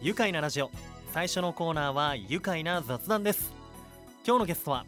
愉快なラジオ。最初のコーナーは愉快な雑談です。今日のゲストは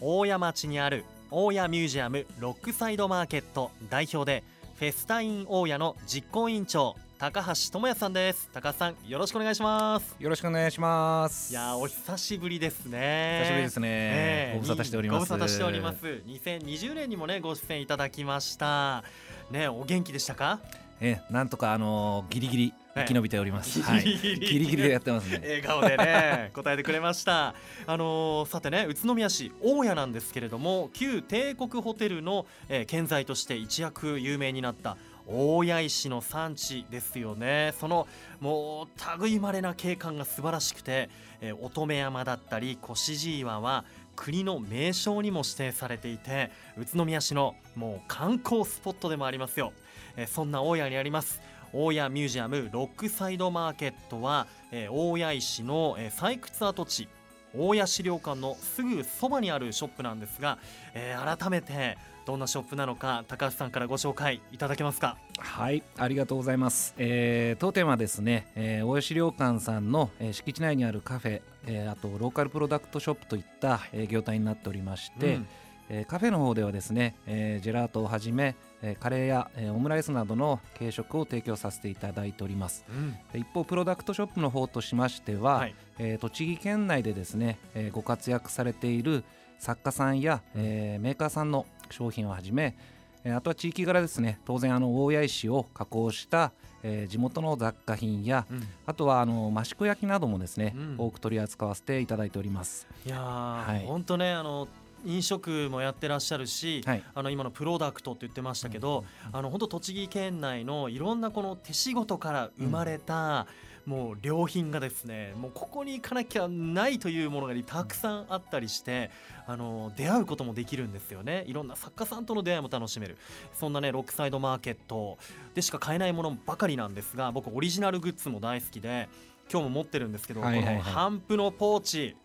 大谷町にある大谷ミュージアムロックサイドマーケット代表でフェスタイン大谷の実行委員長高橋智也さんです。高橋さんよろしくお願いします。よろしくお願いします。いやお久しぶりですね。久しぶりですね、え。ー、ご無沙汰しております。ご無沙汰しております。2020年にもねご出演いただきました。ねお元気でしたか？えー、なんとかあのー、ギリギリ生き延びております。はい、ギリギリでやってますね。笑顔でね 答えてくれました。あのー、さてね宇都宮市大谷なんですけれども旧帝国ホテルの、えー、建材として一躍有名になった大谷石の産地ですよねそのもう類まれな景観が素晴らしくて、えー、乙女山だったり越路岩は国の名勝にも指定されていて宇都宮市のもう観光スポットでもありますよ、えー、そんな大谷にあります大谷ミュージアムロックサイドマーケットは、えー、大谷石の、えー、採掘跡地大谷資料館のすぐそばにあるショップなんですが、えー、改めてどんなショップなのか高橋さんからご紹介いただけますか？はいありがとうございます、えー、当店はですね、えー、大谷資料館さんの、えー、敷地内にあるカフェ、えー、あとローカルプロダクトショップといった、えー、業態になっておりまして、うん。えー、カフェの方ではですね、えー、ジェラートをはじめ、えー、カレーや、えー、オムライスなどの軽食を提供させていただいております、うん、一方プロダクトショップの方としましては、はい、えー、栃木県内でですね、えー、ご活躍されている作家さんや、えー、メーカーさんの商品をはじめ、えー、あとは地域柄ですね当然あの大谷石を加工した、えー、地元の雑貨品や、うん、あとはあの益子焼などもですね、うん、多く取り扱わせていただいております。いやはい、本当ねあの飲食もやってらっしゃるし、はい、あの今のプロダクトって言ってましたけど、うん、あの本当栃木県内のいろんなこの手仕事から生まれた、うん、もう良品がですねもうここに行かなきゃないというものがたくさんあったりして、あの出会うこともできるんですよね。いろんな作家さんとの出会いも楽しめる。そんなねロックサイドマーケット。でしか買えないものばかりなんですが僕オリジナルグッズも大好きで今日も持ってるんですけど、はいはいはい、このハンプのポーチ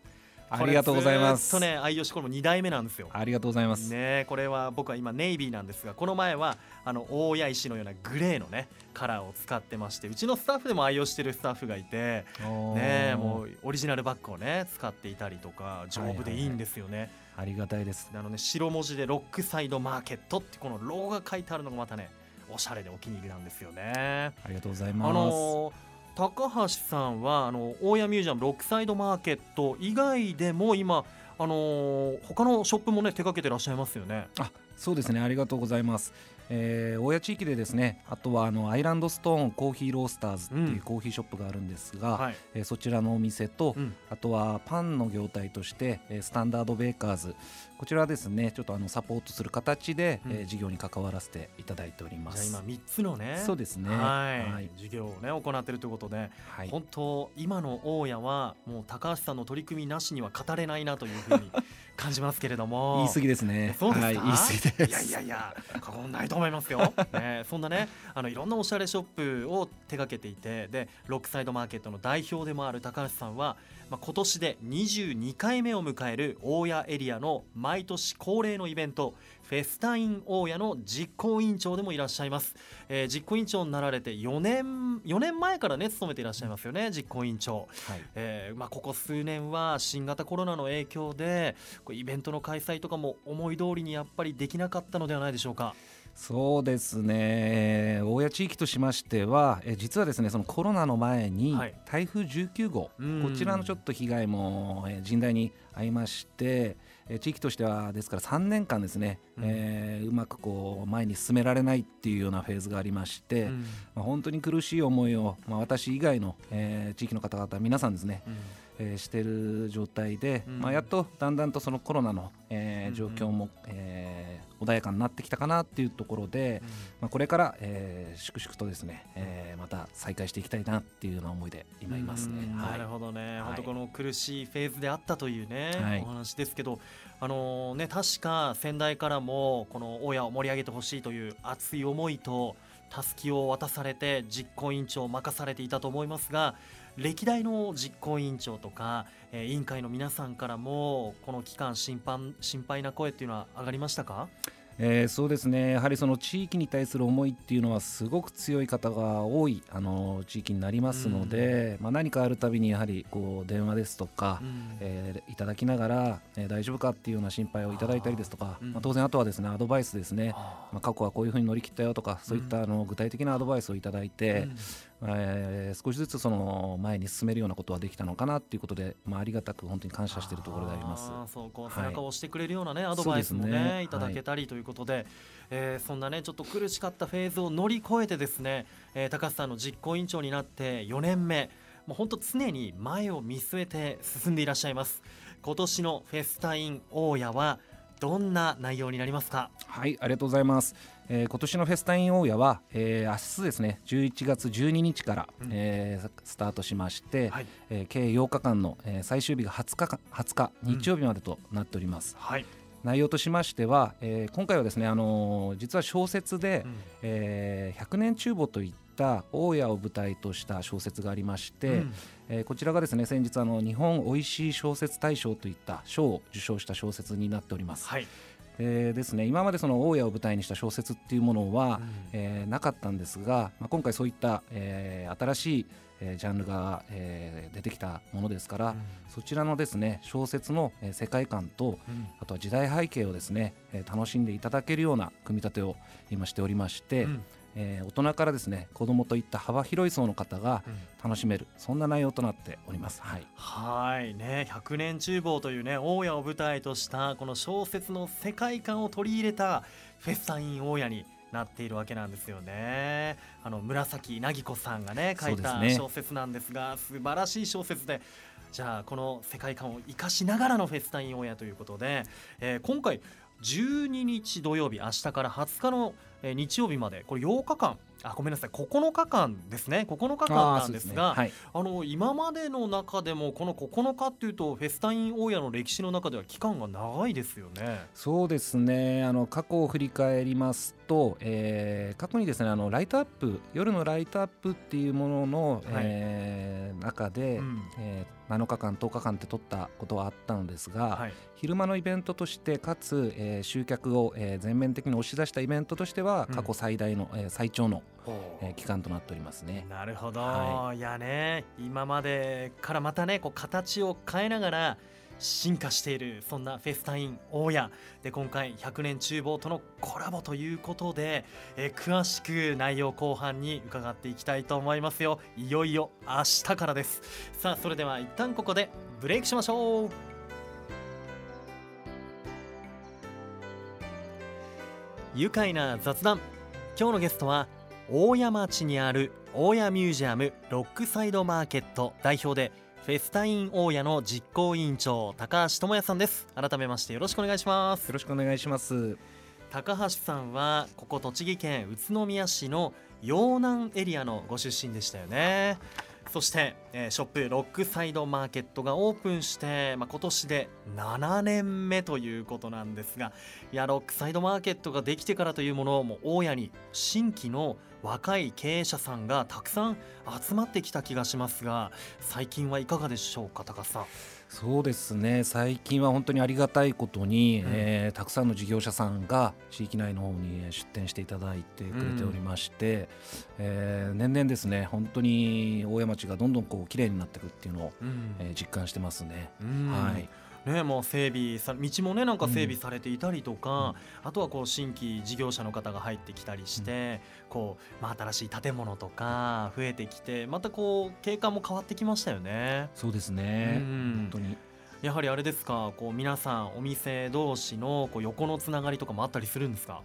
ありがとうございます。とね愛用しこれも2代目なんですよ。ありがとうございます。ねこれは僕は今ネイビーなんですがこの前はあの大谷石のようなグレーのねカラーを使ってましてうちのスタッフでも愛用してるスタッフがいてねもうオリジナルバッグをね使っていたりとか丈夫でいいんですよね、はいはいはい、ありがたいです。あのね白文字でロックサイドマーケットってこのロゴが書いてあるのがまたねおしゃれでお気に入りなんですよね。ありがとうございます。あのー高橋さんはあの大谷ミュージアムロックサイドマーケット以外でも今あのー、他のショップもね手掛けてらっしゃいますよね。あそうですねありがとうございます。えー、大谷地域でですねあとはあのアイランドストーンコーヒーロースターズっていうコーヒーショップがあるんですが、うんはい、えー、そちらのお店と、うん、あとはパンの業態として、えー、スタンダードベーカーズ。こちらですねちょっとあのサポートする形で、うん、えー、事業に関わらせていただいております。今3つのねそうですね。はい。はい、事業をね行っているということで、はい、本当今の大家はもう高橋さんの取り組みなしには語れないなというふうに感じますけれども。言い過ぎですね。そうですか、はい、言い過ぎです。いやいやいや過言ないと思いますよ、ね、そんなねあのいろんなおしゃれショップを手掛けていてでロックサイドマーケットの代表でもある高橋さんは、まあ、今年で22回目を迎える大谷エリアの毎年恒例のイベントフェスタイン大谷の実行委員長でもいらっしゃいます、えー、実行委員長になられて4年4年前からね務めていらっしゃいますよね実行委員長、はい、えー、まあ、ここ数年は新型コロナの影響でイベントの開催とかも思い通りにやっぱりできなかったのではないでしょうか。そうですね。大谷地域としましてはえ実はですねそのコロナの前に台風19号、はい、こちらのちょっと被害もえ甚大に遭いましてえ地域としてはですから3年間ですね、うん。えー、うまくこう前に進められないっていうようなフェーズがありまして、うん、まあ、本当に苦しい思いを、まあ、私以外の、えー、地域の方々皆さんですね、うん。えー、してる状態で、うん、まあ、やっとだんだんとそのコロナの、えー、状況も、うん、えー、穏やかになってきたかなっていうところで、うん、まあ、これから、えー、粛々とですね、えー、また再開していきたいなっていうような思いで今いますね。はい、なるほどね、はい、本当この苦しいフェーズであったというね、はい、お話ですけど、あのー、ね、確か先代からもこの大家を盛り上げてほしいという熱い思いとたすきを渡されて実行委員長を任されていたと思いますが歴代の実行委員長とか、えー、委員会の皆さんからもこの期間心配心配な声っていうのは上がりましたか？えー、そうですね。やはりその地域に対する思いっていうのはすごく強い方が多いあの地域になりますので、うん、まあ、何かあるたびにやはりこう電話ですとか、うん、えー、いただきながら、えー、大丈夫かっていうような心配をいただいたりですとか、まあ、当然あとはですねアドバイスですね、まあ、過去はこういうふうに乗り切ったよとかそういったあの具体的なアドバイスをいただいて、えー、少しずつその前に進めるようなことはできたのかなということで、まあ、ありがたく本当に感謝しているところであります。そうこう背中を押してくれるようなね、はい、アドバイスもね、ね、い。ただけたりということで、はい、えー、そんなねちょっと苦しかったフェーズを乗り越えてですね、えー、高橋さんの実行委員長になって4年目もう本当常に前を見据えて進んでいらっしゃいます。今年のフェスタイン大家はどんな内容になりますか？はいありがとうございます。えー、今年のフェスタイン大家は、えー、明日ですね11月12日から、うん、えー、スタートしまして、はい、えー、計8日間の、えー、最終日が20日 ,20 日日曜日までとなっております。うん、はい。内容としましては、えー、今回はですね、あのー、実は小説で、うん、えー、100年厨房といった大家を舞台とした小説がありまして、うん、えー、こちらがですね先日あの日本おいしい小説大賞といった賞を受賞した小説になっております。はい。えー、ですね今までその大家を舞台にした小説っていうものは、うん、えー、なかったんですが、まあ、今回そういった、えー、新しい、えー、ジャンルが、えー、出てきたものですから、うん、そちらのですね小説の、えー、世界観と、うん、あとは時代背景をですね、えー、楽しんでいただけるような組み立てを今しておりまして、うんえー、大人からですね子供といった幅広い層の方が楽しめる、うん、そんな内容となっております。はい。はいね。100年厨房というね大家を舞台としたこの小説の世界観を取り入れたフェスタイン大家になっているわけなんですよね。あの紫凪子さんがね書いた小説なんですが素晴らしい小説でじゃあこの世界観を生かしながらのフェスタイン大家ということで、えー、今回12日土曜日明日から20日の、日曜日までこれ8日間あごめんなさい。9日間ですね。9日間なんですがあ、ね。はい、あの今までの中でもこの9日っていうとフェスタイン大家の歴史の中では期間が長いですよね。そうですね。あの過去を振り返りますと、えー、過去にですねあのライトアップ夜のライトアップっていうものの、はい、えー、中で、うん、えー7日間10日間って取ったことはあったのですが、はい、昼間のイベントとしてかつ、えー、集客を、えー、全面的に押し出したイベントとしては過去最大の、うん、えー、最長の、えー、期間となっておりますね。なるほど、はい、いやね今までからまたねこう形を変えながら進化しているそんなフェスタイン大家。で今回100年厨房とのコラボということで、えー、詳しく内容後半に伺っていきたいと思いますよ。いよいよ明日からです。さあそれでは一旦ここでブレイクしましょう。愉快な雑談。今日のゲストは大谷町にある大谷ミュージアムロックサイドマーケット代表でフェスタイン大家の実行委員長高橋智也さんです。改めましてよろしくお願いします。よろしくお願いします。高橋さんはここ栃木県宇都宮市の陽南エリアのご出身でしたよねそして、えー、ショップロックサイドマーケットがオープンして、まあ、今年で7年目ということなんですがいやロックサイドマーケットができてからというものもう大家に新規の若い経営者さんがたくさん集まってきた気がしますが最近はいかがでしょうか高さん。そうですね。最近は本当にありがたいことに、うん、えー、たくさんの事業者さんが地域内の方に出店していただいてくれておりまして、うん、えー、年々ですね本当に大山町がどんどんこう綺麗になっていくっていうのを、うん、えー、実感してますね。はいね、もう整備さ道もねなんか整備されていたりとか、うん、あとはこう新規事業者の方が入ってきたりして、うん、こうまあ、新しい建物とか増えてきてまたこう景観も変わってきましたよね。そうですね、うん、本当に。やはりあれですかこう皆さんお店同士のこう横のつながりとかもあったりするんですか？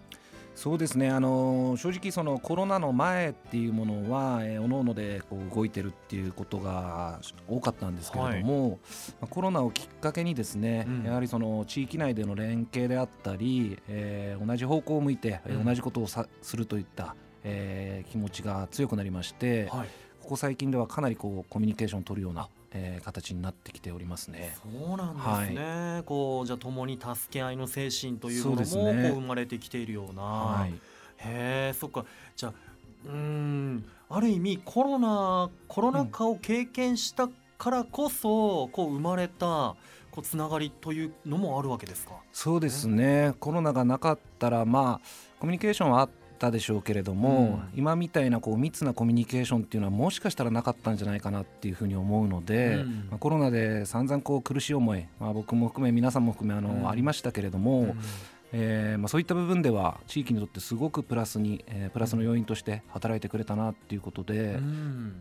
そうですね。あの正直そのコロナの前っていうものは、えー、おのおのでこう動いてるっていうことが多かったんですけれども、はい、まコロナをきっかけにですね、うん、やはりその地域内での連携であったり、えー、同じ方向を向いて、うん、同じことをさするといった、えー、気持ちが強くなりまして、はい、ここ最近ではかなりこうコミュニケーションを取るようなえー、形になってきておりますね。そうなんですね。はい、こうじゃあ共に助け合いの精神というものもこう生まれてきているような。はい、へえ、そっか。じゃあうんある意味コロナコロナ禍を経験したからこそ、こう生まれたこうつながりというのもあるわけですか？そうですねコロナがなかったらまあコミュニケーションはあったでしょうけれども、うん、今みたいなこう密なコミュニケーションっていうのはもしかしたらなかったんじゃないかなっていうふうに思うので、うん、まあ、コロナで散々こう苦しい思い、まあ、僕も含め皆さんも含めあの、うん、ありましたけれども、えーまあ、そういった部分では地域にとってすごくプラスに、えー、プラスの要因として働いてくれたなっていうことで、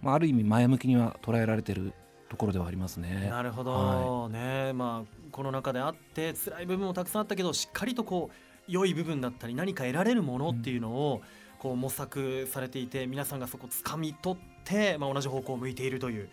まあ、ある意味前向きには捉えられてるところではありますね。なるほど、はい、ねまあコロナ禍であって辛い部分もたくさんあったけどしっかりとこう良い部分だったり何か得られるものっていうのを、こう模索されていて皆さんがそこを掴み取って、まあ、同じ方向を向いているという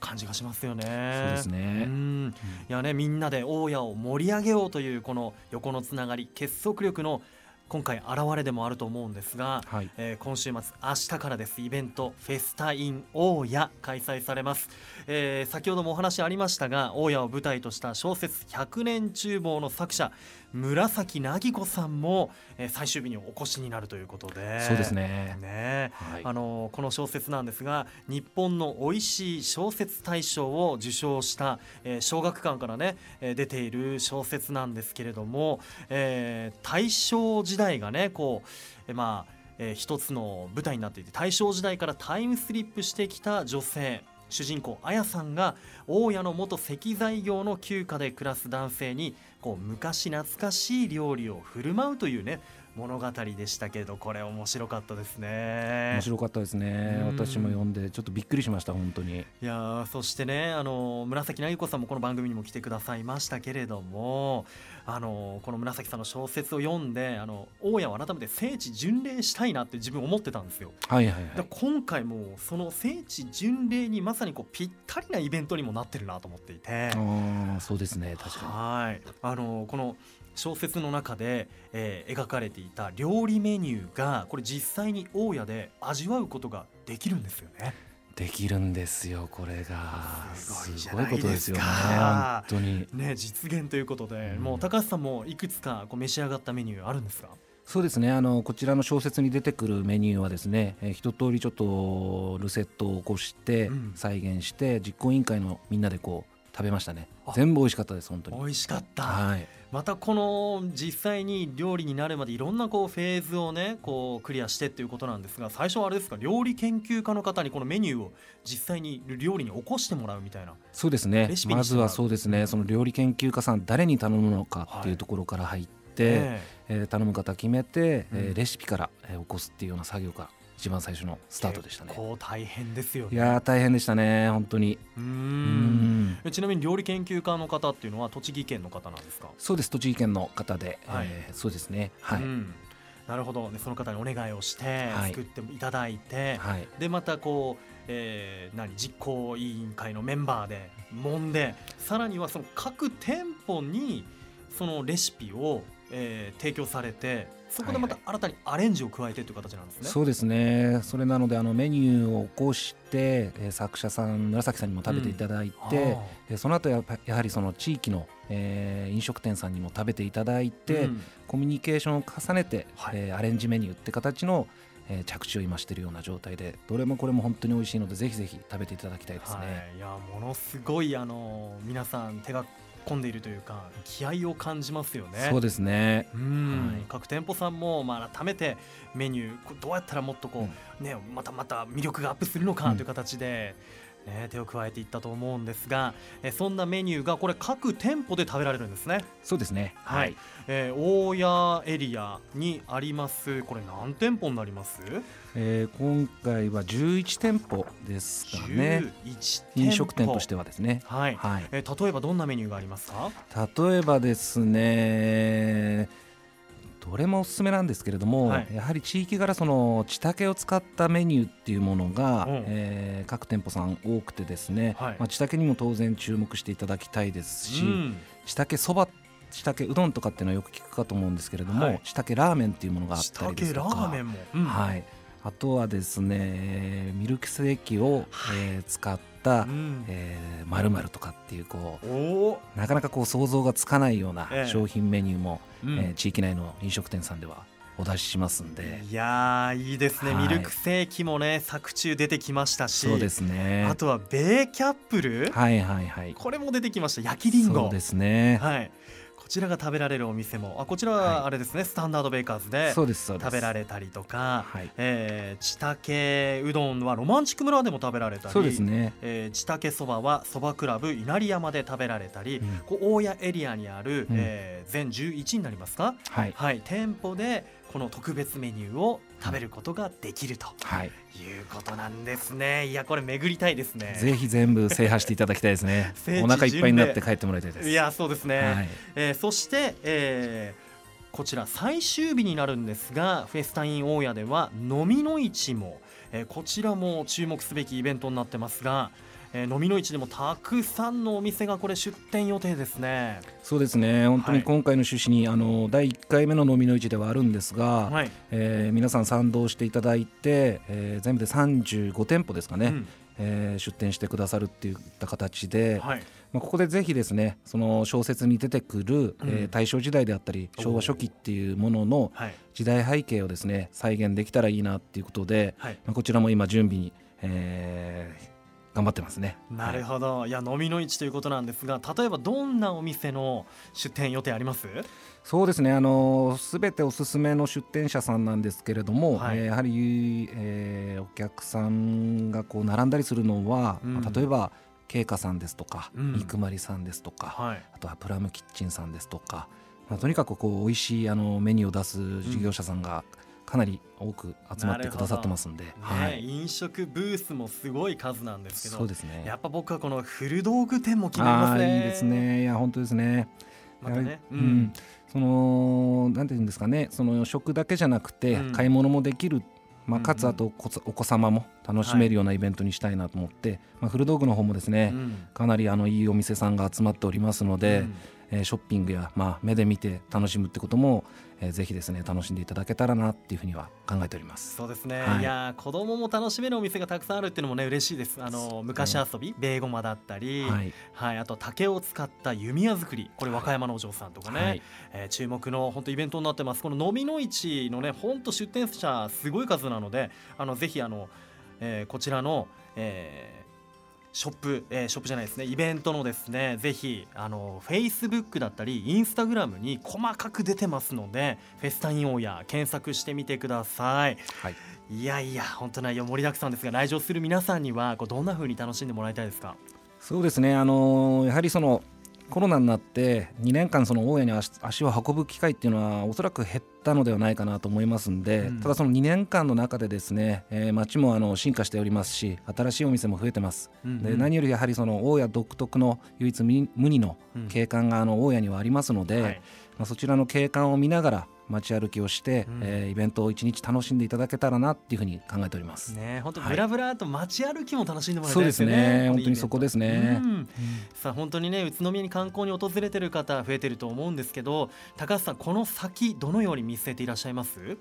感じがしますよね。そうですね。うん、いやねみんなで大家を盛り上げようというこの横のつながり結束力の今回現れでもあると思うんですが、はい、えー、今週末明日からです。イベントフェスタイン大家開催されます、えー、先ほどもお話ありましたが大家を舞台とした小説100年厨房の作者紫凪子さんも、えー、最終日にお越しになるということで。そうですね。ね、はい、あのこの小説なんですが日本の美味しい小説大賞を受賞した、えー、小学館からね、えー、出ている小説なんですけれども、えー、大正時代がねこう、えー、まあえー、一つの舞台になっていて大正時代からタイムスリップしてきた女性主人公あやさんが大家の元石材業の旧家で暮らす男性にこう昔懐かしい料理を振る舞うというね物語でしたけどこれ面白かったですね。面白かったですね、私も読んでちょっとびっくりしました本当に。いやそしてねあの紫なぎ子さんもこの番組にも来てくださいましたけれどもあのこの紫さんの小説を読んであの大家を改めて聖地巡礼したいなって自分思ってたんですよ。はいはいはい、今回もその聖地巡礼にまさにこうぴったりなイベントにもなってるなと思っていて。あそうですね確かに。はい。あのこの小説の中で、えー、描かれていた料理メニューがこれ実際に大家で味わうことができるんですよね。できるんですよこれが。すごいことですよね本当に。ね実現ということで、うん、もう高橋さんもいくつかこう召し上がったメニューあるんですか？そうですねあのこちらの小説に出てくるメニューはですね、えー、一通りちょっとルセットを起こして再現して、うん、実行委員会のみんなでこう食べましたね。全部美味しかったです本当に。美味しかった、はい、またこの実際に料理になるまでいろんなこうフェーズをねこうクリアしてっていうことなんですが最初はあれですか？料理研究家の方にこのメニューを実際に料理に起こしてもらうみたいなそうですね。まずはそうですね。その料理研究家さん誰に頼むのかっていうところから入って、はい、えー、頼む方決めて、えー、レシピから、えー、起こすっていうような作業が一番最初のスタートでしたね。結構大変ですよ、ね、いや大変でしたね本当に。うん。ちなみに料理研究家の方っていうのは栃木県の方なんですか？そうです栃木県の方で、はい、えー、そうですね。はい。なるほど、ね、その方にお願いをして作っていただいて、はい、でまたこう、えー、何実行委員会のメンバーで揉んでさらにはその各店舗にそのレシピをえー、提供されてそこでまた新たにアレンジを加えてという形なんですね。はいはい、そうですね。それなのであのメニューを起こして、えー、作者さん紫さんにも食べていただいて、うん、その後ややはりその地域の、えー、飲食店さんにも食べていただいて、うん、コミュニケーションを重ねて、はい、えー、アレンジメニューって形のえー、着地を今しているような状態でどれもこれも本当に美味しいのでぜひぜひ食べていただきたいですね。はい、いやものすごいあの皆さん手が込んでいるというか気合を感じますよね。そうですね。うん、はい、各店舗さんもまあ改めてメニューどうやったらもっとこう、うん、ねまたまた魅力がアップするのかという形で。ね、手を加えていったと思うんですが、えそんなメニューがこれ各店舗で食べられるんですね。そうですね。はい。はい、えー、大谷エリアにあります。これ何店舗になります？えー、今回は11店舗ですかね飲食店としてはですねはい、はい、えー、例えばどんなメニューがありますか？例えばですねどれもおすすめなんですけれども、はい、やはり地域柄その地竹を使ったメニューっていうものが、うん、えー、各店舗さん多くてですね、はい、まあ、地竹にも当然注目していただきたいですし、うん、地竹そば地竹うどんとかっていうのはよく聞くかと思うんですけれども、はい、地竹ラーメンっていうものがあったりですとかラーメンも、うん、はい。あとはですねミルクセーキを、えー、使った、うん、えー、〇〇とかっていうこうなかなかこう想像がつかないような商品メニューも、えー、地域内の飲食店さんではお出ししますんで。いやいいですね、はい、ミルクセーキもね作中出てきましたし。そうですね。あとはベーキャップル？はいはいはい。これも出てきました。焼きりんごそうですね。はいこちらが食べられるお店も。あこちらはあれですね、はい、スタンダードベーカーズで食べられたりとか、はい、えー、ちたけうどんはロマンチック村でも食べられたりそうですね、えー、ちたけそばはそばクラブ稲荷山で食べられたり、うん、こう大谷エリアにある、うん、えー、全11になりますか、はい、はい、店舗でこの特別メニューを食べることができると、はい、いうことなんですね。いやこれ巡りたいですね。ぜひ全部制覇していただきたいですね。お腹いっぱいになって帰ってもらいたいです。いやそうですね。はい、えー、そして、えー、こちら最終日になるんですがフェスタイン大家では飲みの市も、えー、こちらも注目すべきイベントになってますがえー、飲みの市でもたくさんのお店がこれ出店予定ですね。そうですね。本当に今回の趣旨に、はい、あの第1回目の飲みの市ではあるんですが、はい、えー、皆さん賛同していただいて、えー、全部で35店舗ですかね、うん、えー、出店してくださるっていった形で、はい、まあ、ここでぜひですねその小説に出てくる、うん、えー、大正時代であったり昭和初期っていうものの時代背景をですね再現できたらいいなっていうことで、はい、まあ、こちらも今準備に、えー、頑張ってますね。なるほど、はい、いや飲みの市ということなんですが例えばどんなお店の出店予定あります？そうですね。あのすべておすすめの出店者さんなんですけれども、はい、えー、やはり、えー、お客さんがこう並んだりするのは、うん、まあ、例えば慶華さんですとか、うん、肉まりさんですとか、はい、あとはプラムキッチンさんですとか、まあ、とにかくこう美味しいあのメニューを出す事業者さんが、うんかなり多く集まってくださってますんで、ねはい、飲食ブースもすごい数なんですけどそうですね。やっぱ僕はこの古道具店も気になりますね。いいですね。いや本当ですね。またね、うん、うん、そのなんていうんですかね。その食だけじゃなくて買い物もできる、まあ、かつあとお子様も楽しめるようなイベントにしたいなと思って、はい、まあ、古道具の方もですね、うん、かなりあのいいお店さんが集まっておりますので、うんえー、ショッピングや、まあ、目で見て楽しむってことも、えー、ぜひですね楽しんでいただけたらなっていうふうには考えております。そうですね、はい、いや子供も楽しめるお店がたくさんあるっていうのもね嬉しいです。あの昔遊びベーゴマだったり、はい、はい、あと竹を使った弓矢作りこれ和歌山のお嬢さんとかね、はい、えー、注目の本当イベントになってます。この飲みの市のね本当出店者すごい数なのであのぜひあの、えー、こちらの、えーショップ、えー、ショップじゃないですね。イベントのですねぜひあのフェイスブックだったりインスタグラムに細かく出てますのでフェスタインオーヤー検索してみてください、はい、いやいや本当内容盛りだくさんですが来場する皆さんにはこうどんな風に楽しんでもらいたいですか？そうですね。あのー、やはりそのコロナになって2年間その大家に足を運ぶ機会っていうのはおそらく減ったのではないかなと思いますんで、うん、ただその2年間の中でですね、えー、街もあの進化しておりますし新しいお店も増えてます、うんうん、で何よりやはりその大家独特の唯一無二の景観があの大家にはありますので、うんはい、まあ、そちらの景観を見ながら街歩きをして、うん、えー、イベントを一日楽しんでいただけたらなっていうふうに考えております。ね、本当ブラブラと街歩きも楽しんでもらいたいですね。そうですね、本当にそこですね。うん、さあ本当にね宇都宮に観光に訪れてる方増えてると思うんですけど、高橋さんこの先どのように見据えていらっしゃいます？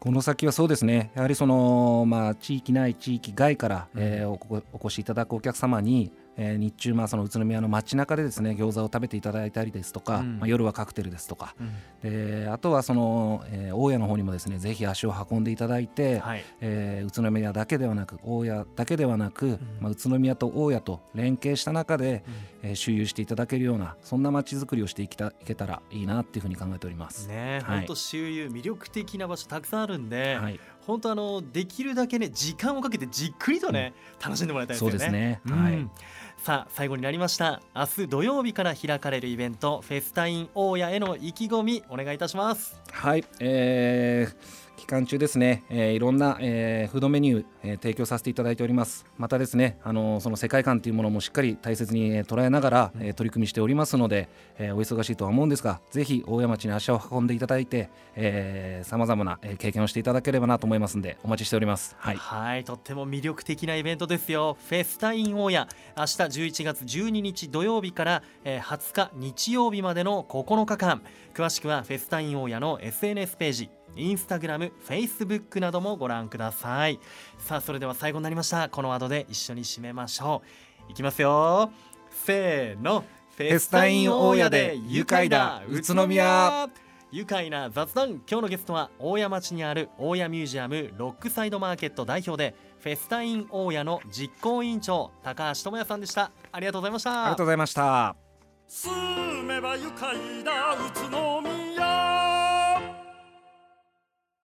この先はそうですねやはりその、まあ、地域内地域外から、えー、おお越しいただくお客様にえー、日中まあその宇都宮の街中でですね餃子を食べていただいたりですとか、うん、まあ、夜はカクテルですとか、うん、であとはその、えー、大家の方にもですねぜひ足を運んでいただいて、はい、えー、宇都宮だけではなく大家だけではなく、うん、まあ、宇都宮と大家と連携した中で、うん、えー、周遊していただけるようなそんな街づくりをしていきたいけたらいいなっていうふうに考えております。ね、本、当、周遊魅力的な場所たくさんあるんで、はい、本当あのできるだけね時間をかけてじっくりとね、楽しんでもらいたいですよね。そうですね。はい。さあ最後になりました明日土曜日から開かれるイベントフェスタイン大家への意気込みお願いいたしますはい、えー期間中ですね、えー、いろんな、えー、フードメニュー、えー、提供させていただいております。またですねあのその世界観というものもしっかり大切に、えー、捉えながら、えー、取り組みしておりますので、えー、お忙しいとは思うんですがぜひ大谷町に足を運んでいただいてさまざまな、えー、経験をしていただければなと思いますのでお待ちしております。はい、はい、とっても魅力的なイベントですよ。フェスタイン大谷明日11月12日土曜日から、えー、20日日曜日までの9日間。詳しくはフェスタイン大谷の SNS ページ。インスタグラム、フェイスブックなどもご覧ください。さあそれでは最後になりました。このワードで一緒に締めましょう。いきますよ。せーの。フェスタイン大家で愉快だ。宇都宮。愉快な雑談。今日のゲストは大谷町にある大谷ミュージアムロックサイドマーケット代表でフェスタイン大谷の実行委員長高橋智也さんでした。ありがとうございました。ありがとうございました。住めば愉快な宇都宮